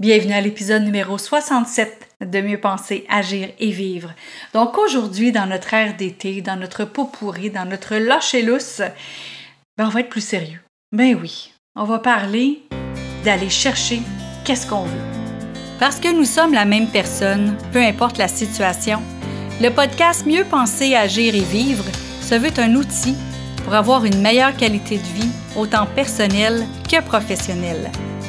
Bienvenue à l'épisode numéro 67 de Mieux penser, agir et vivre. Donc aujourd'hui, dans notre ère d'été, dans notre pot pourri, dans notre lâcher lousse, ben on va être plus sérieux. Ben oui, on va parler d'aller chercher qu'est-ce qu'on veut. Parce que nous sommes la même personne, peu importe la situation, le podcast Mieux penser, agir et vivre se veut un outil pour avoir une meilleure qualité de vie, autant personnelle que professionnelle.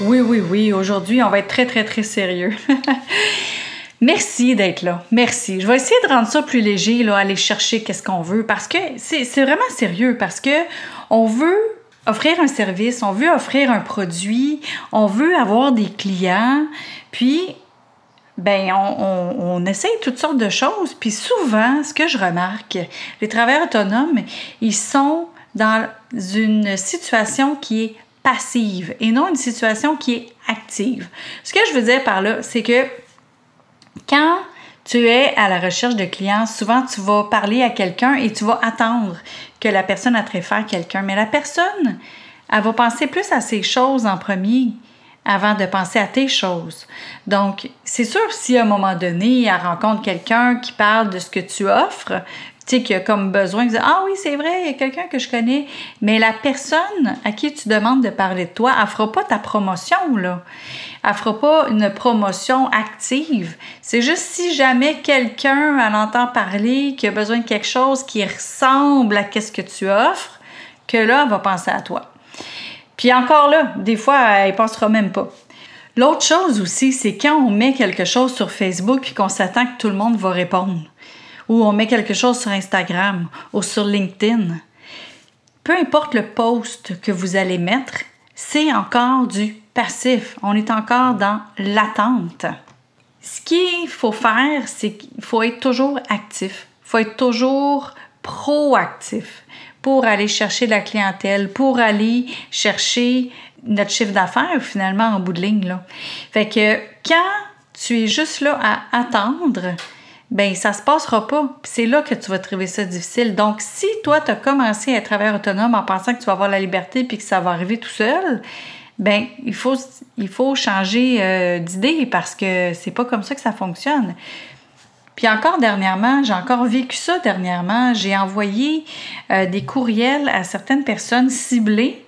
Oui, oui, oui, aujourd'hui, on va être très, très, très sérieux. Merci d'être là. Merci. Je vais essayer de rendre ça plus léger, là, aller chercher qu'est-ce qu'on veut, parce que c'est vraiment sérieux, parce que on veut offrir un service, on veut offrir un produit, on veut avoir des clients, puis ben on, on, essaye toutes sortes de choses, puis souvent, ce que je remarque, les travailleurs autonomes, ils sont dans une situation qui est passive et non une situation qui est active. Ce que je veux dire par là, c'est que quand tu es à la recherche de clients, souvent tu vas parler à quelqu'un et tu vas attendre que la personne a faire quelqu'un. Mais la personne, elle va penser plus à ses choses en premier avant de penser à tes choses. Donc, c'est sûr, si à un moment donné, elle rencontre quelqu'un qui parle de ce que tu offres, sais, qui a comme besoin dire Ah oui, c'est vrai, il y a quelqu'un que je connais. Mais la personne à qui tu demandes de parler de toi, elle fera pas ta promotion, là. Elle fera pas une promotion active. C'est juste si jamais quelqu'un en entend parler, qui a besoin de quelque chose qui ressemble à ce que tu offres, que là, elle va penser à toi. Puis encore là, des fois, elle ne pensera même pas. L'autre chose aussi, c'est quand on met quelque chose sur Facebook puis qu'on s'attend que tout le monde va répondre ou on met quelque chose sur Instagram ou sur LinkedIn. Peu importe le post que vous allez mettre, c'est encore du passif. On est encore dans l'attente. Ce qu'il faut faire, c'est qu'il faut être toujours actif. Il faut être toujours proactif pour aller chercher la clientèle, pour aller chercher notre chiffre d'affaires finalement en bout de ligne. Là. Fait que quand tu es juste là à attendre, ben ça se passera pas. C'est là que tu vas trouver ça difficile. Donc, si toi, tu as commencé à être travailleur autonome en pensant que tu vas avoir la liberté puis que ça va arriver tout seul, ben il faut, il changer euh, d'idée parce que c'est pas comme ça que ça fonctionne. Puis encore dernièrement, j'ai encore vécu ça dernièrement. J'ai envoyé euh, des courriels à certaines personnes ciblées,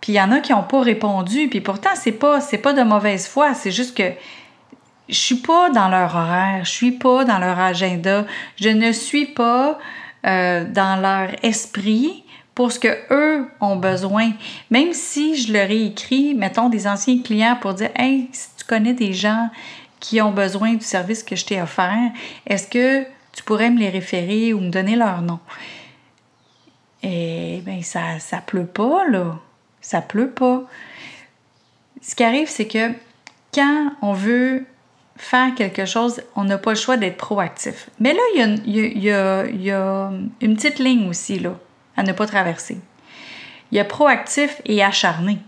puis il y en a qui n'ont pas répondu. Puis pourtant, c'est pas, pas de mauvaise foi, c'est juste que je suis pas dans leur horaire, je suis pas dans leur agenda, je ne suis pas euh, dans leur esprit pour ce que eux ont besoin. Même si je leur ai écrit, mettons, des anciens clients pour dire Hey, si tu connais des gens qui ont besoin du service que je t'ai offert, est-ce que tu pourrais me les référer ou me donner leur nom? Eh bien, ça, ça pleut pas, là. Ça pleut pas. Ce qui arrive, c'est que quand on veut faire quelque chose, on n'a pas le choix d'être proactif. Mais là, il y, a, une petite ligne aussi là, à ne pas traverser. Il y a proactif et acharné.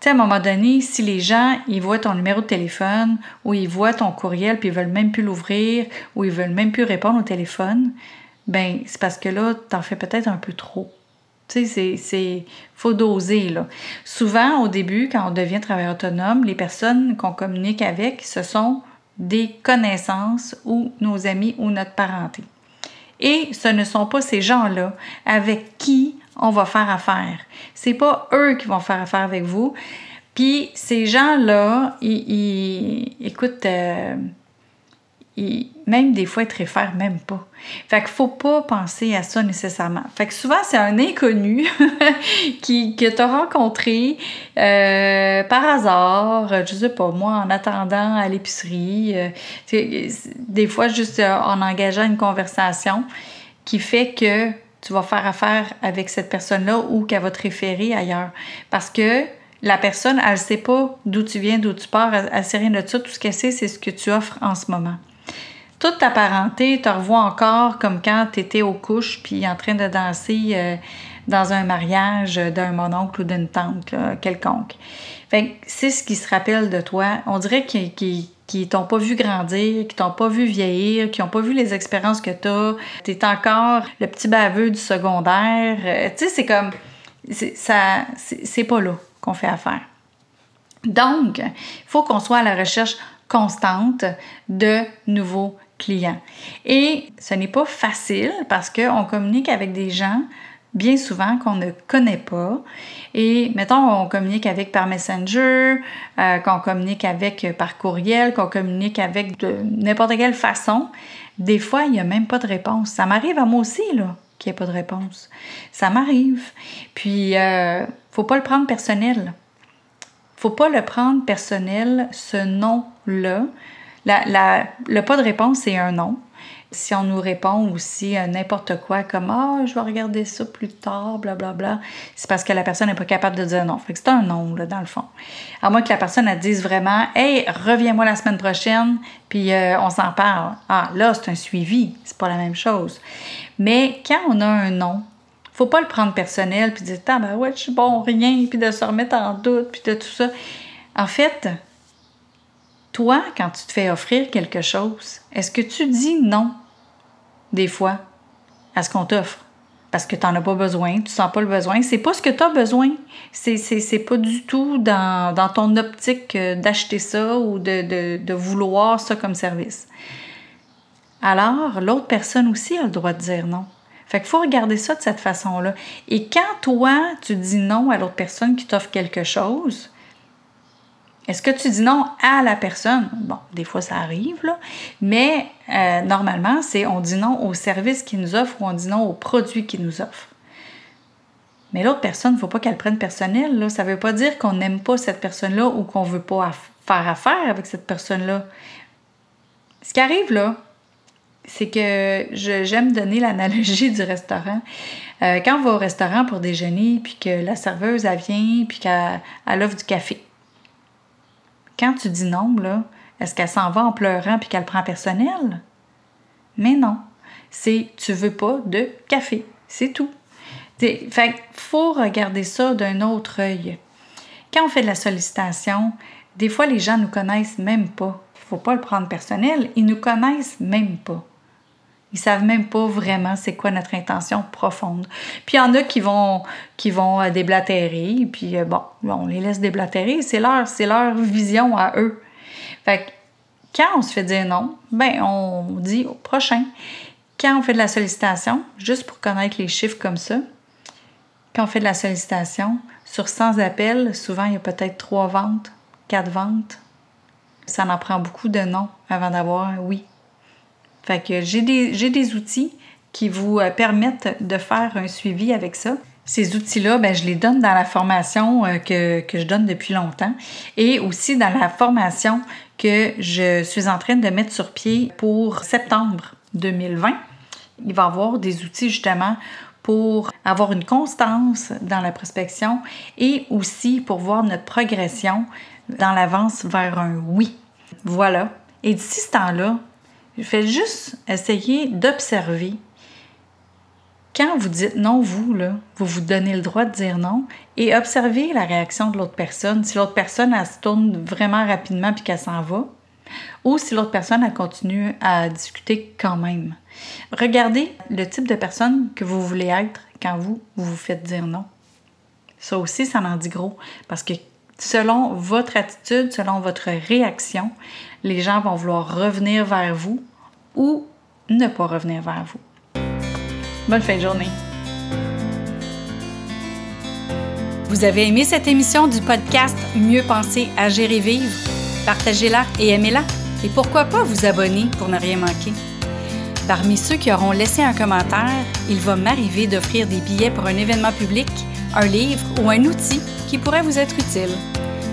Tu sais, à un moment donné, si les gens, ils voient ton numéro de téléphone ou ils voient ton courriel puis ils veulent même plus l'ouvrir ou ils veulent même plus répondre au téléphone, ben c'est parce que là, tu en fais peut-être un peu trop. Tu c'est faut doser. Souvent au début quand on devient travailleur autonome, les personnes qu'on communique avec, ce sont des connaissances ou nos amis ou notre parenté. Et ce ne sont pas ces gens-là avec qui on va faire affaire. C'est pas eux qui vont faire affaire avec vous. Puis ces gens-là, ils, écoute, euh, même des fois, ils te réfèrent même pas. Fait qu'il faut pas penser à ça nécessairement. Fait que souvent, c'est un inconnu qui, que tu as rencontré euh, par hasard, je sais pas moi, en attendant à l'épicerie, euh, des fois juste euh, en engageant une conversation qui fait que tu vas faire affaire avec cette personne-là ou qu'elle va te référer ailleurs. Parce que la personne, elle ne sait pas d'où tu viens, d'où tu pars, elle ne sait rien de ça. Tout ce qu'elle sait, c'est ce que tu offres en ce moment. Toute ta parenté te revoit encore comme quand tu étais aux couches puis en train de danser euh, dans un mariage d'un mononcle ou d'une tante quelconque. Fait c'est ce qui se rappelle de toi. On dirait qu'ils qui t'ont pas vu grandir, qui t'ont pas vu vieillir, qui n'ont pas vu les expériences que tu as. Tu es encore le petit baveux du secondaire. Euh, tu sais, c'est comme. Ça, c'est pas là qu'on fait affaire. Donc, il faut qu'on soit à la recherche constante de nouveaux clients. Et ce n'est pas facile parce qu'on communique avec des gens bien souvent qu'on ne connaît pas. Et mettons, on communique avec par Messenger, euh, qu'on communique avec par courriel, qu'on communique avec de n'importe quelle façon. Des fois, il n'y a même pas de réponse. Ça m'arrive à moi aussi, là, qu'il n'y ait pas de réponse. Ça m'arrive. Puis, euh, faut pas le prendre personnel. Faut pas le prendre personnel, ce nom-là. La, le pas de réponse, c'est un nom. Si on nous répond aussi à n'importe quoi comme Ah, je vais regarder ça plus tard, blablabla, bla, bla, c'est parce que la personne n'est pas capable de dire non. Fait que c'est un non, là, dans le fond. À moins que la personne elle dise vraiment Hey, reviens-moi la semaine prochaine, puis euh, on s'en parle. Ah, là, c'est un suivi, c'est pas la même chose. Mais quand on a un non, faut pas le prendre personnel puis dire Ah, ben ouais, je suis bon, rien, puis de se remettre en doute, puis de tout ça. En fait, toi, quand tu te fais offrir quelque chose, est-ce que tu dis non des fois, à ce qu'on t'offre? Parce que tu n'en as pas besoin, tu sens pas le besoin. C'est pas ce que tu as besoin. C'est, c'est, pas du tout dans, ton optique euh, d'acheter ça ou de, de, vouloir ça comme service. Alors, l'autre personne aussi a le droit de dire non. Fait qu'il faut regarder ça de cette façon-là. Et quand toi, tu dis non à l'autre personne qui t'offre quelque chose, est-ce que tu dis non à la personne? Bon, des fois ça arrive, là, mais euh, normalement, c'est on dit non au service qu'il nous offre ou on dit non au produit qu'il nous offre. Mais l'autre personne, il ne faut pas qu'elle prenne personnel. Là. Ça ne veut pas dire qu'on n'aime pas cette personne-là ou qu'on ne veut pas faire affaire avec cette personne-là. Ce qui arrive là, c'est que j'aime donner l'analogie du restaurant. Euh, quand on va au restaurant pour déjeuner, puis que la serveuse, elle vient, puis qu'elle offre du café quand tu dis non, là, est-ce qu'elle s'en va en pleurant puis qu'elle prend personnel? Mais non. C'est tu veux pas de café. C'est tout. Fait faut regarder ça d'un autre œil. Quand on fait de la sollicitation, des fois les gens nous connaissent même pas. Faut pas le prendre personnel. Ils nous connaissent même pas. Ils savent même pas vraiment c'est quoi notre intention profonde. Puis il y en a qui vont, qui vont euh, déblatérer, puis euh, bon, on les laisse déblatérer, c'est leur, c'est leur vision à eux. Fait que quand on se fait dire non, ben on dit au prochain. Quand on fait de la sollicitation, juste pour connaître les chiffres comme ça, quand on fait de la sollicitation, sur 100 appels, souvent il y a peut-être 3 ventes, 4 ventes. Ça en prend beaucoup de non avant d'avoir un oui. Fait que j'ai des, outils qui vous euh, permettent de faire un suivi avec ça. Ces outils-là, ben, je les donne dans la formation euh, que, que, je donne depuis longtemps et aussi dans la formation que je suis en train de mettre sur pied pour septembre 2020. Il va y avoir des outils justement pour avoir une constance dans la prospection et aussi pour voir notre progression dans l'avance vers un oui. Voilà. Et d'ici ce temps-là, Faites juste essayer d'observer. Quand vous dites non, vous, là, vous vous donnez le droit de dire non et observez la réaction de l'autre personne. Si l'autre personne, elle se tourne vraiment rapidement puis qu'elle s'en va, ou si l'autre personne, continue à discuter quand même. Regardez le type de personne que vous voulez être quand vous, vous vous faites dire non. Ça aussi, ça en dit gros parce que selon votre attitude, selon votre réaction, les gens vont vouloir revenir vers vous ou ne pas revenir vers vous. Bonne fin de journée. Vous avez aimé cette émission du podcast Mieux penser, à gérer vivre? Partagez-la et aimez-la. Et pourquoi pas vous abonner pour ne rien manquer? Parmi ceux qui auront laissé un commentaire, il va m'arriver d'offrir des billets pour un événement public, un livre ou un outil qui pourrait vous être utile.